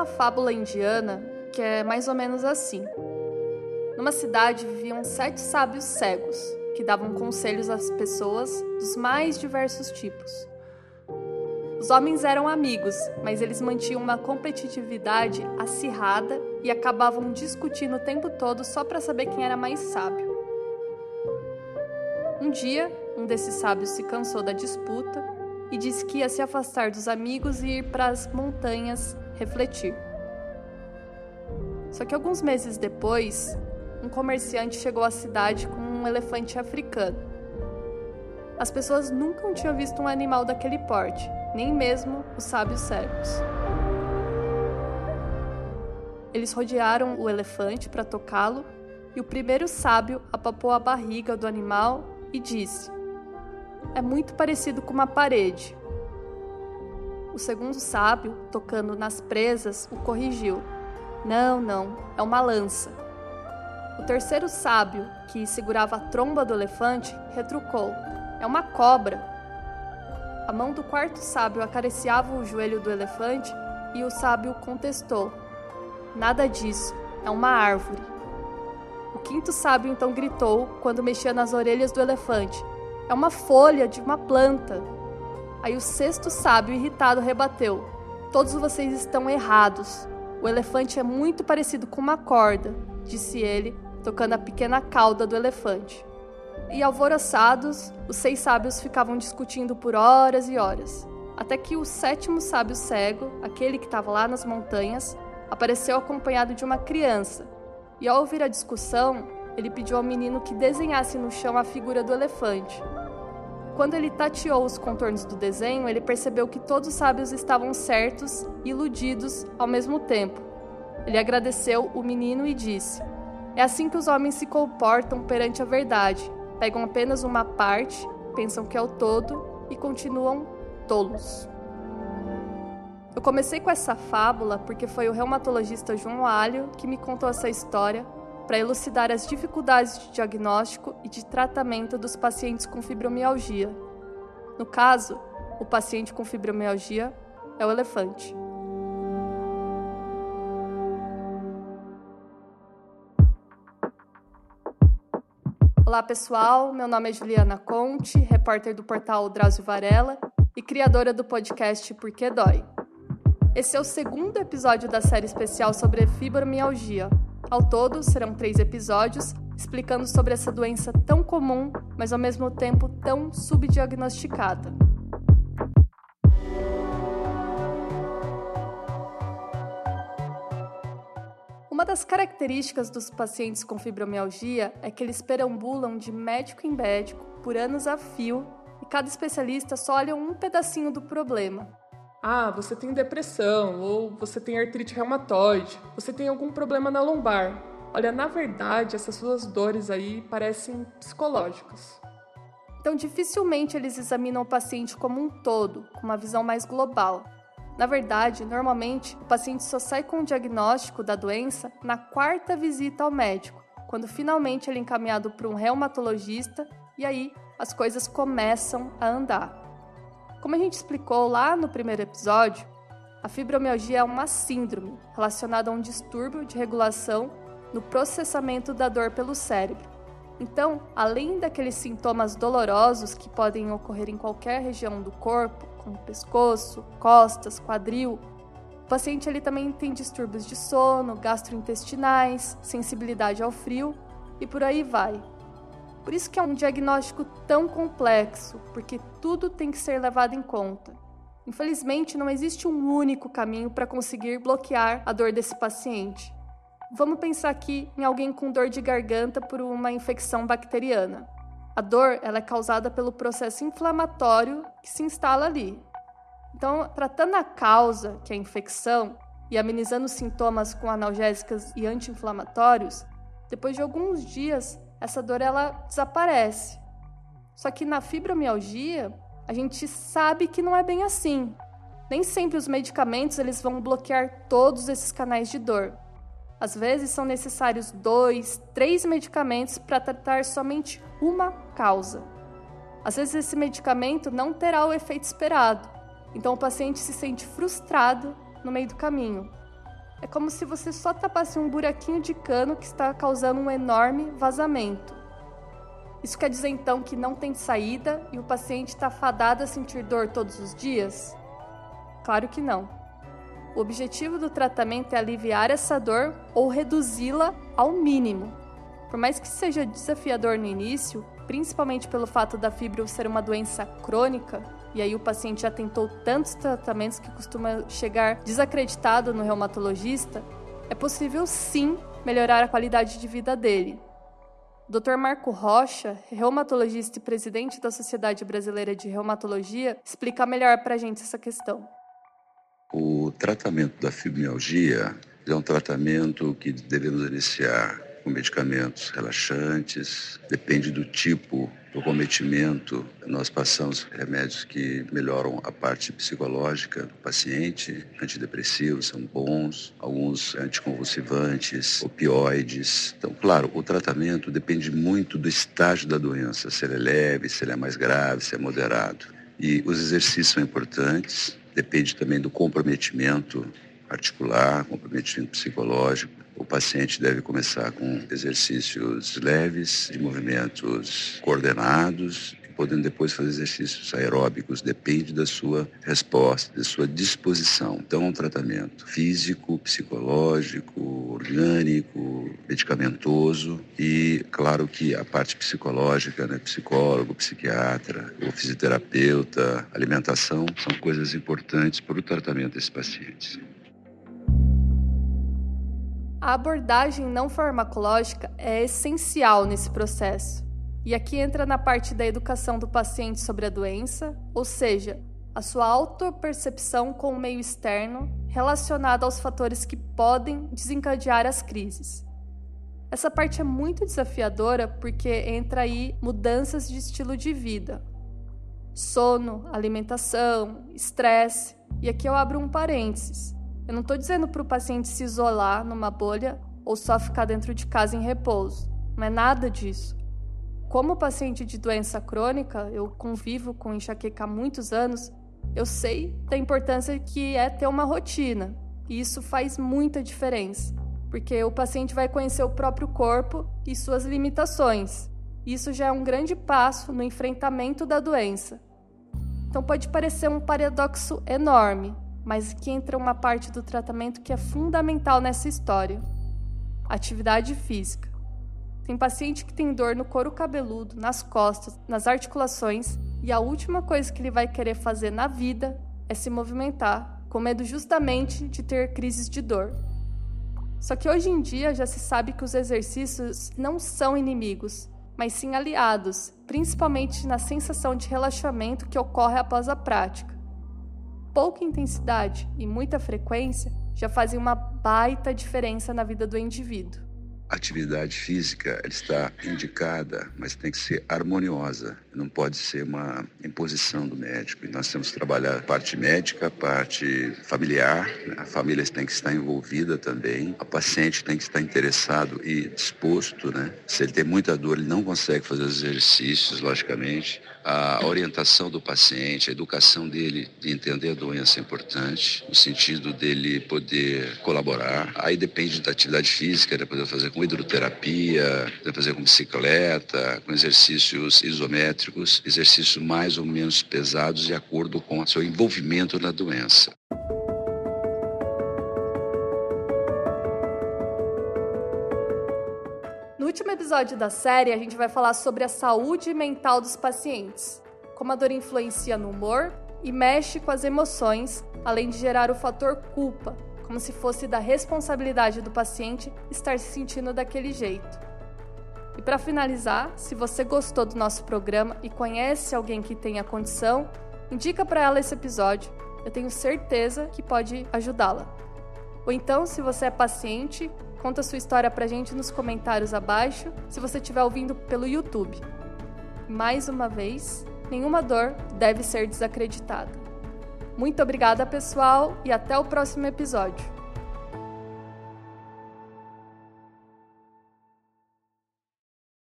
uma fábula indiana que é mais ou menos assim. Numa cidade viviam sete sábios cegos que davam conselhos às pessoas dos mais diversos tipos. Os homens eram amigos, mas eles mantinham uma competitividade acirrada e acabavam discutindo o tempo todo só para saber quem era mais sábio. Um dia, um desses sábios se cansou da disputa e disse que ia se afastar dos amigos e ir para as montanhas refletir. Só que alguns meses depois, um comerciante chegou à cidade com um elefante africano. As pessoas nunca tinham visto um animal daquele porte, nem mesmo os sábios cegos. Eles rodearam o elefante para tocá-lo e o primeiro sábio apapou a barriga do animal e disse: É muito parecido com uma parede. O segundo sábio, tocando nas presas, o corrigiu: Não, não, é uma lança. O terceiro sábio, que segurava a tromba do elefante, retrucou: É uma cobra. A mão do quarto sábio acariciava o joelho do elefante e o sábio contestou: Nada disso, é uma árvore. O quinto sábio então gritou quando mexia nas orelhas do elefante: É uma folha de uma planta. Aí o sexto sábio, irritado, rebateu: Todos vocês estão errados. O elefante é muito parecido com uma corda, disse ele, tocando a pequena cauda do elefante. E alvoroçados, os seis sábios ficavam discutindo por horas e horas, até que o sétimo sábio cego, aquele que estava lá nas montanhas, apareceu acompanhado de uma criança. E ao ouvir a discussão, ele pediu ao menino que desenhasse no chão a figura do elefante. Quando ele tateou os contornos do desenho, ele percebeu que todos os sábios estavam certos e iludidos ao mesmo tempo. Ele agradeceu o menino e disse: É assim que os homens se comportam perante a verdade. Pegam apenas uma parte, pensam que é o todo e continuam tolos. Eu comecei com essa fábula porque foi o reumatologista João Alho que me contou essa história para elucidar as dificuldades de diagnóstico e de tratamento dos pacientes com fibromialgia. No caso, o paciente com fibromialgia é o elefante. Olá pessoal, meu nome é Juliana Conte, repórter do portal Drauzio Varela e criadora do podcast Por que Dói. Esse é o segundo episódio da série especial sobre fibromialgia. Ao todo, serão três episódios explicando sobre essa doença tão comum, mas ao mesmo tempo tão subdiagnosticada. Uma das características dos pacientes com fibromialgia é que eles perambulam de médico em médico por anos a fio e cada especialista só olha um pedacinho do problema. Ah, você tem depressão, ou você tem artrite reumatoide, você tem algum problema na lombar. Olha, na verdade, essas suas dores aí parecem psicológicas. Então, dificilmente eles examinam o paciente como um todo, com uma visão mais global. Na verdade, normalmente, o paciente só sai com o diagnóstico da doença na quarta visita ao médico, quando finalmente ele é encaminhado para um reumatologista e aí as coisas começam a andar. Como a gente explicou lá no primeiro episódio, a fibromialgia é uma síndrome relacionada a um distúrbio de regulação no processamento da dor pelo cérebro. Então, além daqueles sintomas dolorosos que podem ocorrer em qualquer região do corpo, como pescoço, costas, quadril, o paciente ele também tem distúrbios de sono, gastrointestinais, sensibilidade ao frio e por aí vai. Por isso que é um diagnóstico tão complexo, porque tudo tem que ser levado em conta. Infelizmente, não existe um único caminho para conseguir bloquear a dor desse paciente. Vamos pensar aqui em alguém com dor de garganta por uma infecção bacteriana. A dor ela é causada pelo processo inflamatório que se instala ali. Então, tratando a causa, que é a infecção, e amenizando os sintomas com analgésicas e anti-inflamatórios, depois de alguns dias essa dor ela desaparece. Só que na fibromialgia, a gente sabe que não é bem assim. Nem sempre os medicamentos eles vão bloquear todos esses canais de dor. Às vezes são necessários dois, três medicamentos para tratar somente uma causa. Às vezes esse medicamento não terá o efeito esperado, então o paciente se sente frustrado no meio do caminho. É como se você só tapasse um buraquinho de cano que está causando um enorme vazamento. Isso quer dizer então que não tem saída e o paciente está fadado a sentir dor todos os dias? Claro que não. O objetivo do tratamento é aliviar essa dor ou reduzi-la ao mínimo. Por mais que seja desafiador no início, principalmente pelo fato da fibro ser uma doença crônica, e aí o paciente já tentou tantos tratamentos que costuma chegar desacreditado no reumatologista, é possível sim melhorar a qualidade de vida dele. Dr. Marco Rocha, reumatologista e presidente da Sociedade Brasileira de Reumatologia, explica melhor para a gente essa questão. O tratamento da fibromialgia é um tratamento que devemos iniciar com medicamentos relaxantes, depende do tipo do cometimento. Nós passamos remédios que melhoram a parte psicológica do paciente, antidepressivos são bons, alguns anticonvulsivantes, opioides. Então, claro, o tratamento depende muito do estágio da doença, se ele é leve, se ele é mais grave, se é moderado. E os exercícios são importantes, depende também do comprometimento articular, comprometimento psicológico. O paciente deve começar com exercícios leves, de movimentos coordenados, podendo depois fazer exercícios aeróbicos, depende da sua resposta, da sua disposição. Então, um tratamento físico, psicológico, orgânico, medicamentoso e, claro que a parte psicológica, né, psicólogo, psiquiatra, ou fisioterapeuta, alimentação, são coisas importantes para o tratamento desses pacientes. A abordagem não farmacológica é essencial nesse processo. E aqui entra na parte da educação do paciente sobre a doença, ou seja, a sua autopercepção com o meio externo relacionada aos fatores que podem desencadear as crises. Essa parte é muito desafiadora porque entra aí mudanças de estilo de vida. Sono, alimentação, estresse. E aqui eu abro um parênteses. Eu não estou dizendo para o paciente se isolar numa bolha ou só ficar dentro de casa em repouso. Não é nada disso. Como paciente de doença crônica, eu convivo com enxaqueca há muitos anos, eu sei da importância que é ter uma rotina. E isso faz muita diferença, porque o paciente vai conhecer o próprio corpo e suas limitações. Isso já é um grande passo no enfrentamento da doença. Então pode parecer um paradoxo enorme, mas aqui entra uma parte do tratamento que é fundamental nessa história: atividade física. Tem paciente que tem dor no couro cabeludo, nas costas, nas articulações, e a última coisa que ele vai querer fazer na vida é se movimentar, com medo justamente de ter crises de dor. Só que hoje em dia já se sabe que os exercícios não são inimigos, mas sim aliados, principalmente na sensação de relaxamento que ocorre após a prática pouca intensidade e muita frequência já fazem uma baita diferença na vida do indivíduo. A atividade física está indicada, mas tem que ser harmoniosa. Não pode ser uma imposição do médico. E nós temos que trabalhar a parte médica, a parte familiar. Né? A família tem que estar envolvida também. A paciente tem que estar interessado e disposto. Né? Se ele tem muita dor, ele não consegue fazer os exercícios, logicamente a orientação do paciente, a educação dele de entender a doença é importante, no sentido dele poder colaborar. Aí depende da atividade física, poder fazer com hidroterapia, poder fazer com bicicleta, com exercícios isométricos, exercícios mais ou menos pesados de acordo com o seu envolvimento na doença. último episódio da série, a gente vai falar sobre a saúde mental dos pacientes, como a dor influencia no humor e mexe com as emoções, além de gerar o fator culpa, como se fosse da responsabilidade do paciente estar se sentindo daquele jeito. E para finalizar, se você gostou do nosso programa e conhece alguém que tenha condição, indica para ela esse episódio. Eu tenho certeza que pode ajudá-la. Ou então, se você é paciente, Conta sua história pra gente nos comentários abaixo, se você estiver ouvindo pelo YouTube. Mais uma vez, nenhuma dor deve ser desacreditada. Muito obrigada, pessoal, e até o próximo episódio.